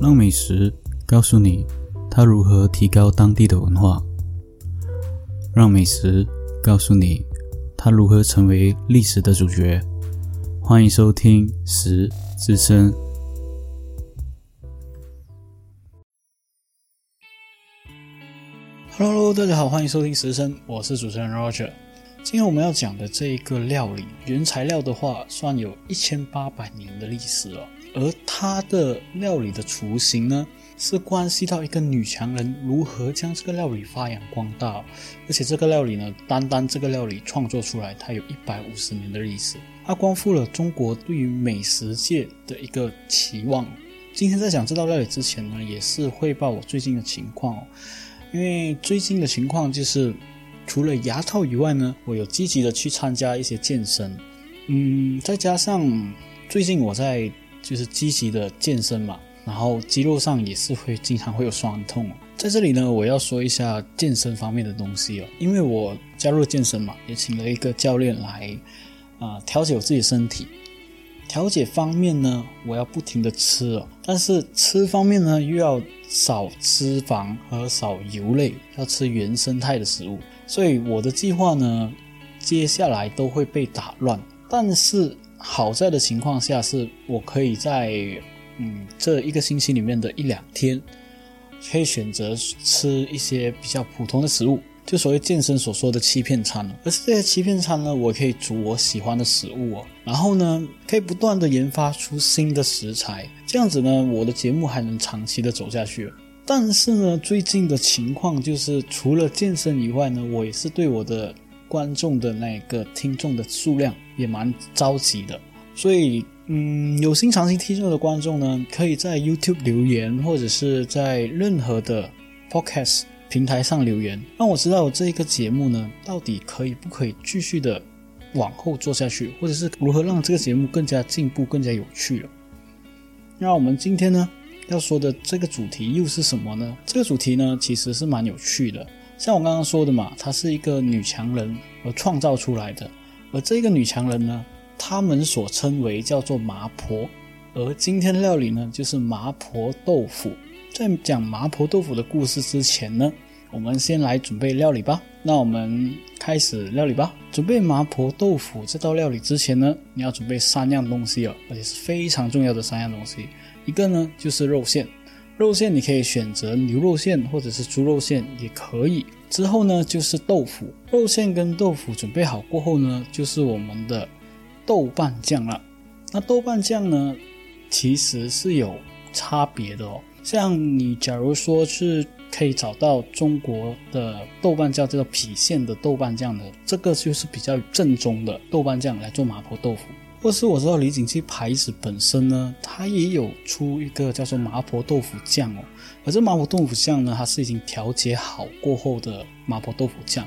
让美食告诉你它如何提高当地的文化，让美食告诉你它如何成为历史的主角。欢迎收听《食之声》。Hello，大家好，欢迎收听《食声》，我是主持人 Roger。今天我们要讲的这一个料理，原材料的话，算有一千八百年的历史了。而它的料理的雏形呢，是关系到一个女强人如何将这个料理发扬光大。而且这个料理呢，单单这个料理创作出来，它有一百五十年的历史，它光复了中国对于美食界的一个期望。今天在讲这道料理之前呢，也是汇报我最近的情况，因为最近的情况就是。除了牙套以外呢，我有积极的去参加一些健身，嗯，再加上最近我在就是积极的健身嘛，然后肌肉上也是会经常会有酸痛。在这里呢，我要说一下健身方面的东西哦，因为我加入健身嘛，也请了一个教练来啊调节我自己身体。调节方面呢，我要不停的吃哦，但是吃方面呢，又要少脂肪和少油类，要吃原生态的食物。所以我的计划呢，接下来都会被打乱。但是好在的情况下是，我可以在嗯这一个星期里面的一两天，可以选择吃一些比较普通的食物。就所谓健身所说的欺骗餐而是这些欺骗餐呢，我可以煮我喜欢的食物哦，然后呢，可以不断的研发出新的食材，这样子呢，我的节目还能长期的走下去。但是呢，最近的情况就是，除了健身以外呢，我也是对我的观众的那个听众的数量也蛮着急的，所以，嗯，有心长期听众的观众呢，可以在 YouTube 留言，或者是在任何的 Podcast。平台上留言，让我知道这一个节目呢，到底可以不可以继续的往后做下去，或者是如何让这个节目更加进步、更加有趣了。那我们今天呢要说的这个主题又是什么呢？这个主题呢其实是蛮有趣的，像我刚刚说的嘛，她是一个女强人而创造出来的，而这个女强人呢，他们所称为叫做麻婆，而今天的料理呢就是麻婆豆腐。在讲麻婆豆腐的故事之前呢，我们先来准备料理吧。那我们开始料理吧。准备麻婆豆腐这道料理之前呢，你要准备三样东西哦，而且是非常重要的三样东西。一个呢就是肉馅，肉馅你可以选择牛肉馅或者是猪肉馅也可以。之后呢就是豆腐，肉馅跟豆腐准备好过后呢，就是我们的豆瓣酱了。那豆瓣酱呢，其实是有差别的哦。像你，假如说是可以找到中国的豆瓣酱，这个郫县的豆瓣酱的，这个就是比较正宗的豆瓣酱来做麻婆豆腐。或是我知道李锦记牌子本身呢，它也有出一个叫做麻婆豆腐酱哦。而这麻婆豆腐酱呢，它是已经调节好过后的麻婆豆腐酱，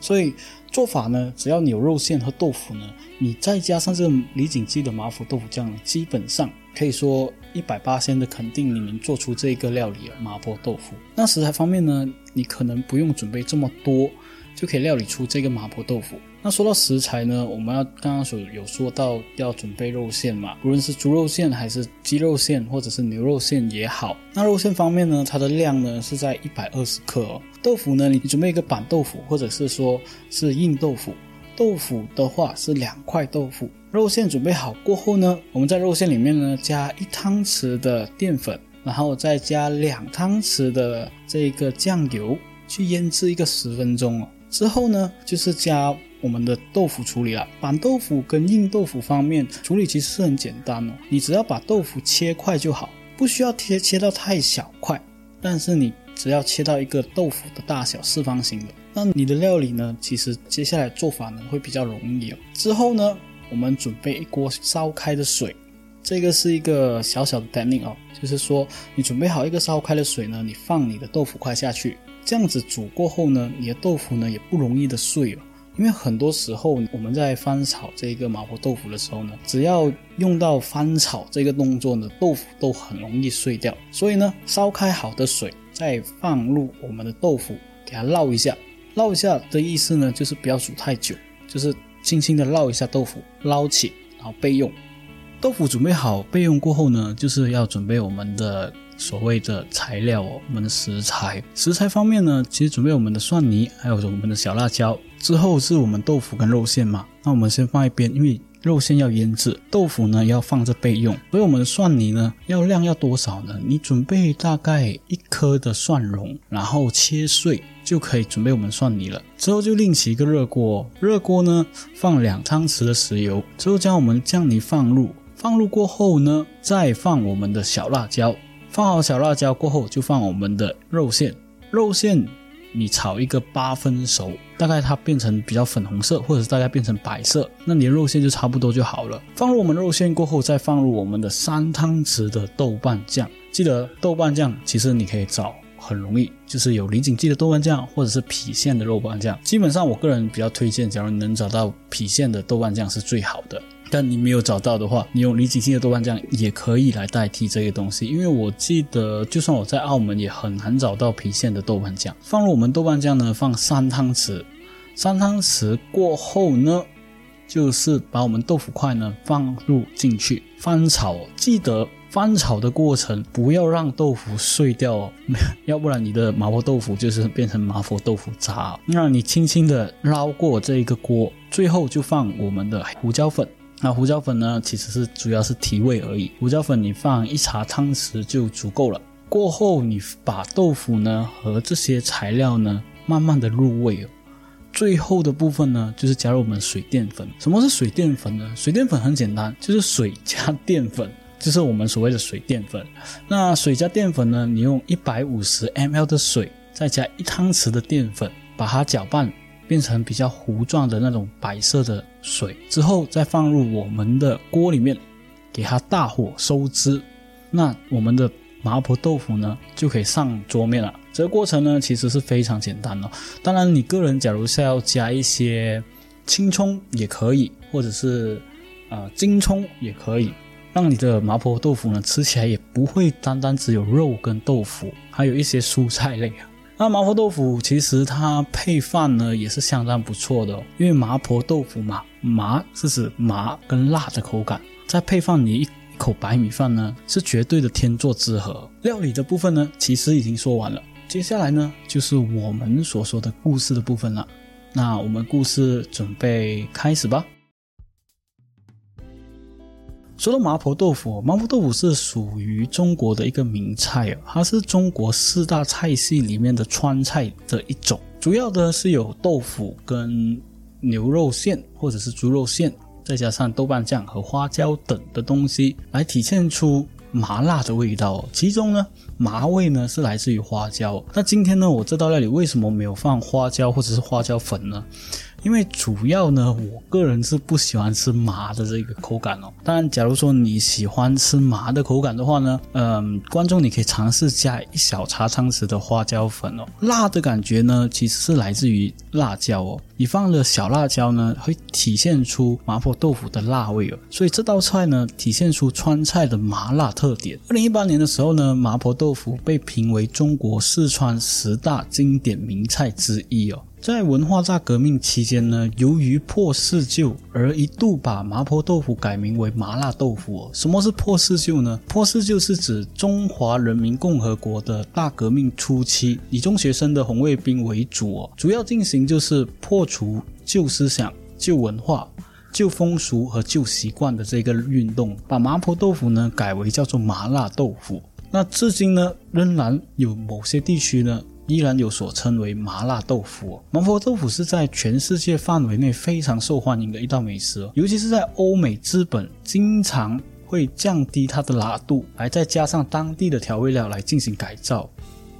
所以做法呢，只要有肉馅和豆腐呢，你再加上这李锦记的麻婆豆腐酱，基本上。可以说一百八千的肯定，你能做出这个料理麻婆豆腐。那食材方面呢，你可能不用准备这么多，就可以料理出这个麻婆豆腐。那说到食材呢，我们要刚刚所有说到要准备肉馅嘛，无论是猪肉馅还是鸡肉馅或者是牛肉馅也好。那肉馅方面呢，它的量呢是在一百二十克哦。豆腐呢，你准备一个板豆腐或者是说是硬豆腐。豆腐的话是两块豆腐，肉馅准备好过后呢，我们在肉馅里面呢加一汤匙的淀粉，然后再加两汤匙的这个酱油去腌制一个十分钟哦。之后呢就是加我们的豆腐处理了。板豆腐跟硬豆腐方面处理其实是很简单哦，你只要把豆腐切块就好，不需要切切到太小块，但是你只要切到一个豆腐的大小，四方形的。那你的料理呢？其实接下来做法呢会比较容易哦。之后呢，我们准备一锅烧开的水，这个是一个小小的 technique 哦，就是说你准备好一个烧开的水呢，你放你的豆腐块下去，这样子煮过后呢，你的豆腐呢也不容易的碎了。因为很多时候我们在翻炒这个麻婆豆腐的时候呢，只要用到翻炒这个动作呢，豆腐都很容易碎掉。所以呢，烧开好的水再放入我们的豆腐，给它烙一下。烙一下的意思呢，就是不要煮太久，就是轻轻的烙一下豆腐，捞起然后备用。豆腐准备好备用过后呢，就是要准备我们的所谓的材料哦，我们的食材。食材方面呢，其实准备我们的蒜泥，还有我们的小辣椒。之后是我们豆腐跟肉馅嘛，那我们先放一边，因为。肉馅要腌制，豆腐呢要放着备用，所以我们的蒜泥呢要量要多少呢？你准备大概一颗的蒜蓉，然后切碎就可以准备我们蒜泥了。之后就另起一个热锅，热锅呢放两汤匙的食油，之后将我们酱泥放入，放入过后呢再放我们的小辣椒，放好小辣椒过后就放我们的肉馅，肉馅。你炒一个八分熟，大概它变成比较粉红色，或者大概变成白色，那你的肉馅就差不多就好了。放入我们肉馅过后，再放入我们的三汤匙的豆瓣酱。记得豆瓣酱其实你可以找很容易，就是有李锦记的豆瓣酱，或者是郫县的豆瓣酱。基本上我个人比较推荐，假如你能找到郫县的豆瓣酱是最好的。但你没有找到的话，你用李锦记的豆瓣酱也可以来代替这个东西。因为我记得，就算我在澳门也很难找到郫县的豆瓣酱。放入我们豆瓣酱呢，放三汤匙，三汤匙过后呢，就是把我们豆腐块呢放入进去翻炒。记得翻炒的过程不要让豆腐碎掉哦，要不然你的麻婆豆腐就是变成麻婆豆腐渣。那你轻轻的捞过这一个锅，最后就放我们的胡椒粉。那胡椒粉呢，其实是主要是提味而已。胡椒粉你放一茶汤匙就足够了。过后你把豆腐呢和这些材料呢慢慢的入味。最后的部分呢就是加入我们水淀粉。什么是水淀粉呢？水淀粉很简单，就是水加淀粉，就是我们所谓的水淀粉。那水加淀粉呢，你用一百五十 mL 的水，再加一汤匙的淀粉，把它搅拌。变成比较糊状的那种白色的水之后，再放入我们的锅里面，给它大火收汁。那我们的麻婆豆腐呢，就可以上桌面了。这个过程呢，其实是非常简单的。当然，你个人假如是要加一些青葱也可以，或者是啊金葱也可以，让你的麻婆豆腐呢吃起来也不会单单只有肉跟豆腐，还有一些蔬菜类啊。那麻婆豆腐其实它配饭呢也是相当不错的，因为麻婆豆腐嘛，麻是指麻跟辣的口感，再配饭你一口白米饭呢，是绝对的天作之合。料理的部分呢，其实已经说完了，接下来呢就是我们所说的故事的部分了。那我们故事准备开始吧。说到麻婆豆腐，麻婆豆腐是属于中国的一个名菜哦，它是中国四大菜系里面的川菜的一种。主要的是有豆腐跟牛肉馅或者是猪肉馅，再加上豆瓣酱和花椒等的东西，来体现出麻辣的味道。其中呢，麻味呢是来自于花椒。那今天呢，我这道料理为什么没有放花椒或者是花椒粉呢？因为主要呢，我个人是不喜欢吃麻的这个口感哦。当然，假如说你喜欢吃麻的口感的话呢，嗯，观众你可以尝试加一小茶汤匙的花椒粉哦。辣的感觉呢，其实是来自于辣椒哦。你放了小辣椒呢，会体现出麻婆豆腐的辣味哦。所以这道菜呢，体现出川菜的麻辣特点。二零一八年的时候呢，麻婆豆腐被评为中国四川十大经典名菜之一哦。在文化大革命期间呢，由于破四旧而一度把麻婆豆腐改名为麻辣豆腐。什么是破四旧呢？破四旧是指中华人民共和国的大革命初期，以中学生的红卫兵为主，主要进行就是破除旧思想、旧文化、旧风俗和旧习惯的这个运动，把麻婆豆腐呢改为叫做麻辣豆腐。那至今呢，仍然有某些地区呢。依然有所称为麻辣豆腐。麻婆豆腐是在全世界范围内非常受欢迎的一道美食，尤其是在欧美资本，经常会降低它的辣度，来再加上当地的调味料来进行改造。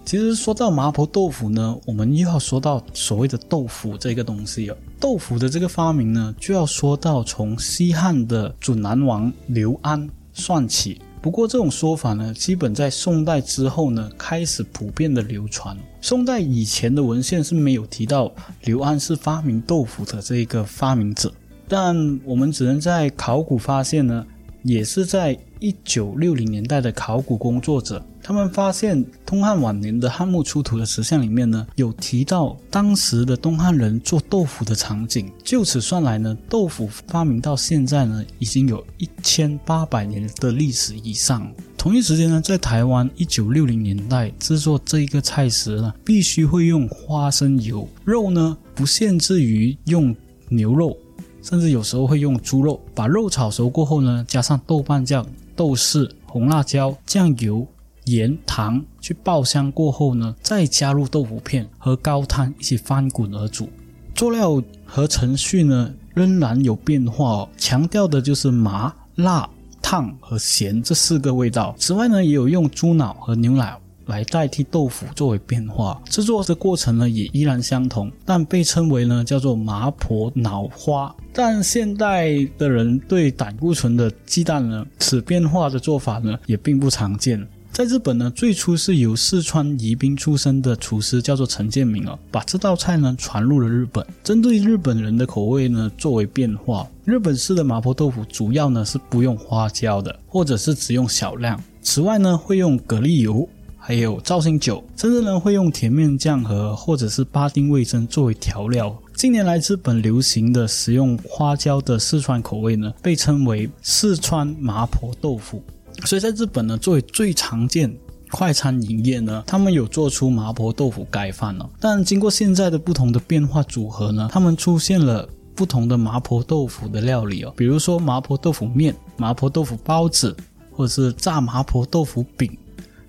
其实说到麻婆豆腐呢，我们又要说到所谓的豆腐这个东西了。豆腐的这个发明呢，就要说到从西汉的准南王刘安算起。不过这种说法呢，基本在宋代之后呢，开始普遍的流传。宋代以前的文献是没有提到刘安是发明豆腐的这个发明者，但我们只能在考古发现呢，也是在一九六零年代的考古工作者，他们发现东汉晚年的汉墓出土的石像里面呢，有提到当时的东汉人做豆腐的场景。就此算来呢，豆腐发明到现在呢，已经有一千八百年的历史以上。同一时间呢，在台湾一九六零年代制作这一个菜时呢，必须会用花生油，肉呢不限制于用牛肉。甚至有时候会用猪肉，把肉炒熟过后呢，加上豆瓣酱、豆豉、红辣椒、酱油、盐、糖去爆香过后呢，再加入豆腐片和高汤一起翻滚而煮。佐料和程序呢仍然有变化哦，强调的就是麻、辣、烫和咸这四个味道。此外呢，也有用猪脑和牛奶。来代替豆腐作为变化，制作的过程呢也依然相同，但被称为呢叫做麻婆脑花。但现代的人对胆固醇的鸡蛋呢，此变化的做法呢也并不常见。在日本呢，最初是由四川宜宾出身的厨师叫做陈建明哦，把这道菜呢传入了日本，针对日本人的口味呢作为变化。日本式的麻婆豆腐主要呢是不用花椒的，或者是只用少量。此外呢会用蛤蜊油。还有绍兴酒，甚至呢会用甜面酱和或者是巴丁味增作为调料。近年来日本流行的食用花椒的四川口味呢，被称为四川麻婆豆腐。所以在日本呢，作为最常见快餐营业呢，他们有做出麻婆豆腐盖饭了。但经过现在的不同的变化组合呢，他们出现了不同的麻婆豆腐的料理哦，比如说麻婆豆腐面、麻婆豆腐包子，或者是炸麻婆豆腐饼。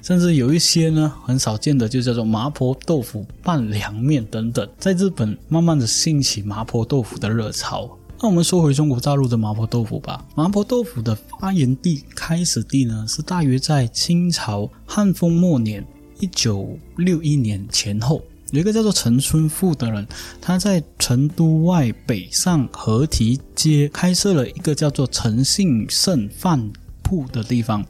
甚至有一些呢，很少见的就叫做麻婆豆腐拌凉面等等，在日本慢慢的兴起麻婆豆腐的热潮。那我们说回中国大陆的麻婆豆腐吧。麻婆豆腐的发源地、开始地呢，是大约在清朝汉风末年，一九六一年前后，有一个叫做陈春富的人，他在成都外北上河堤街开设了一个叫做陈信盛饭铺的地方。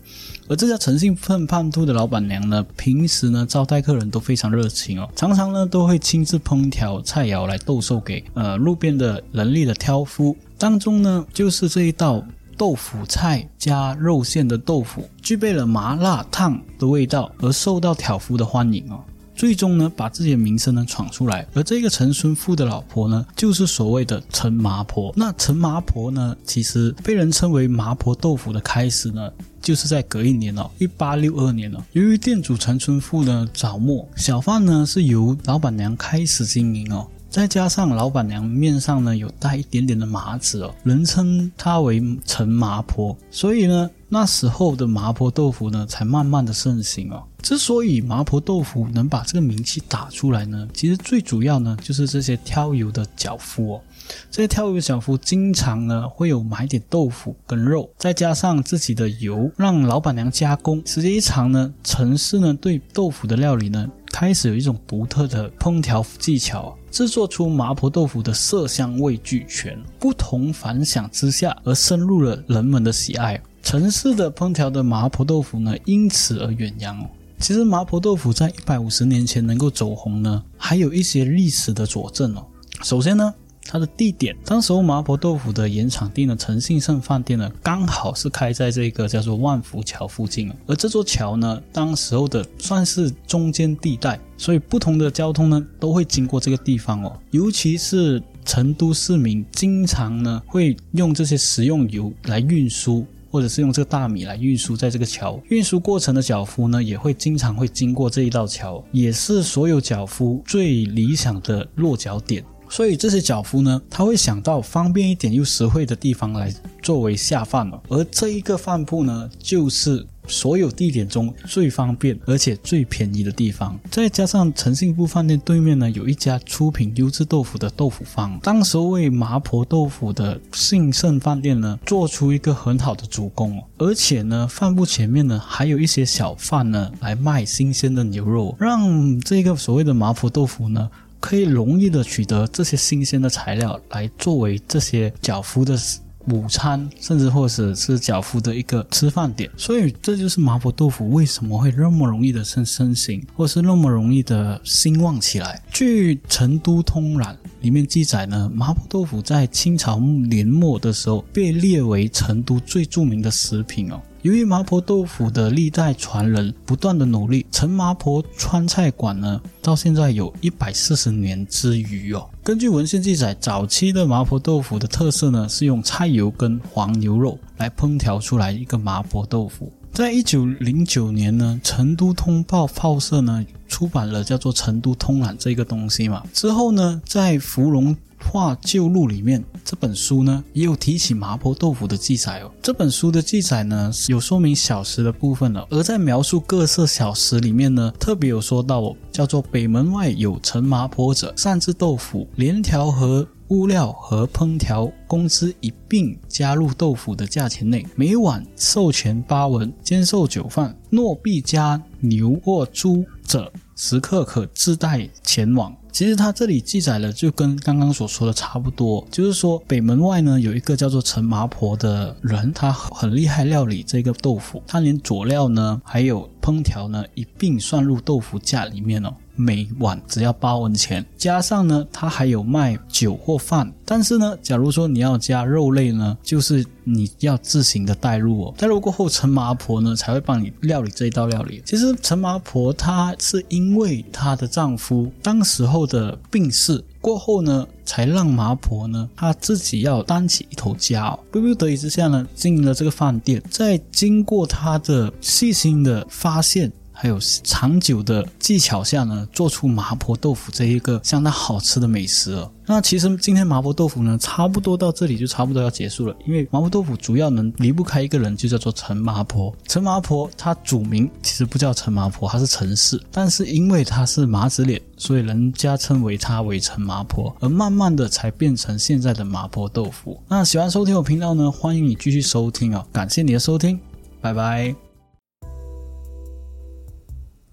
而这家诚信份饭铺的老板娘呢，平时呢招待客人都非常热情哦，常常呢都会亲自烹调菜肴来兜售给呃路边的人力的挑夫。当中呢，就是这一道豆腐菜加肉馅的豆腐，具备了麻辣烫的味道，而受到挑夫的欢迎哦。最终呢，把自己的名声呢闯出来。而这个陈春富的老婆呢，就是所谓的陈麻婆。那陈麻婆呢，其实被人称为麻婆豆腐的开始呢。就是在隔一年哦，一八六二年了，由于店主陈春富呢早没，小贩呢是由老板娘开始经营哦，再加上老板娘面上呢有带一点点的麻子哦，人称她为陈麻婆，所以呢那时候的麻婆豆腐呢才慢慢的盛行哦。之所以麻婆豆腐能把这个名气打出来呢，其实最主要呢就是这些挑油的脚夫哦。这些挑油脚夫经常呢会有买点豆腐跟肉，再加上自己的油，让老板娘加工。时间一长呢，城市呢对豆腐的料理呢开始有一种独特的烹调技巧，制作出麻婆豆腐的色香味俱全，不同凡响之下而深入了人们的喜爱。城市的烹调的麻婆豆腐呢因此而远扬。其实麻婆豆腐在一百五十年前能够走红呢，还有一些历史的佐证哦。首先呢。它的地点，当时候麻婆豆腐的原产地呢，诚信盛饭店呢，刚好是开在这个叫做万福桥附近而这座桥呢，当时候的算是中间地带，所以不同的交通呢，都会经过这个地方哦。尤其是成都市民，经常呢会用这些食用油来运输，或者是用这个大米来运输，在这个桥运输过程的脚夫呢，也会经常会经过这一道桥，也是所有脚夫最理想的落脚点。所以这些脚夫呢，他会想到方便一点又实惠的地方来作为下饭了。而这一个饭铺呢，就是所有地点中最方便而且最便宜的地方。再加上诚信部饭店对面呢，有一家出品优质豆腐的豆腐坊，当时为麻婆豆腐的信盛饭店呢，做出一个很好的主攻。而且呢，饭铺前面呢，还有一些小贩呢，来卖新鲜的牛肉，让这个所谓的麻婆豆腐呢。可以容易的取得这些新鲜的材料来作为这些脚夫的午餐，甚至或者是脚夫的一个吃饭点。所以这就是麻婆豆腐为什么会那么容易的生身形，或是那么容易的兴旺起来。据《成都通览》里面记载呢，麻婆豆腐在清朝年末的时候被列为成都最著名的食品哦。由于麻婆豆腐的历代传人不断的努力，陈麻婆川菜馆呢，到现在有一百四十年之余哦。根据文献记载，早期的麻婆豆腐的特色呢，是用菜油跟黄牛肉来烹调出来一个麻婆豆腐。在一九零九年呢，《成都通报》报社呢出版了叫做《成都通览》这个东西嘛。之后呢，在芙蓉。画旧录里面这本书呢，也有提起麻婆豆腐的记载哦。这本书的记载呢，有说明小食的部分了。而在描述各色小食里面呢，特别有说到哦叫做北门外有陈麻婆者，擅制豆腐，连条和物料和烹调工资一并加入豆腐的价钱内，每碗授权八文，兼售酒饭。若必加牛或猪者，食客可自带前往。其实他这里记载了，就跟刚刚所说的差不多，就是说北门外呢有一个叫做陈麻婆的人，他很厉害料理这个豆腐，他连佐料呢还有烹调呢一并算入豆腐价里面哦。每碗只要八文钱，加上呢，他还有卖酒或饭。但是呢，假如说你要加肉类呢，就是你要自行的带入哦。带入过后，陈麻婆呢才会帮你料理这一道料理。其实陈麻婆她是因为她的丈夫当时候的病逝过后呢，才让麻婆呢她自己要担起一头家哦。不得已之下呢，经营了这个饭店。在经过她的细心的发现。还有长久的技巧下呢，做出麻婆豆腐这一个相当好吃的美食哦。那其实今天麻婆豆腐呢，差不多到这里就差不多要结束了。因为麻婆豆腐主要能离不开一个人，就叫做陈麻婆。陈麻婆她主名其实不叫陈麻婆，她是陈氏，但是因为她是麻子脸，所以人家称为她为陈麻婆，而慢慢的才变成现在的麻婆豆腐。那喜欢收听我频道呢，欢迎你继续收听哦。感谢你的收听，拜拜。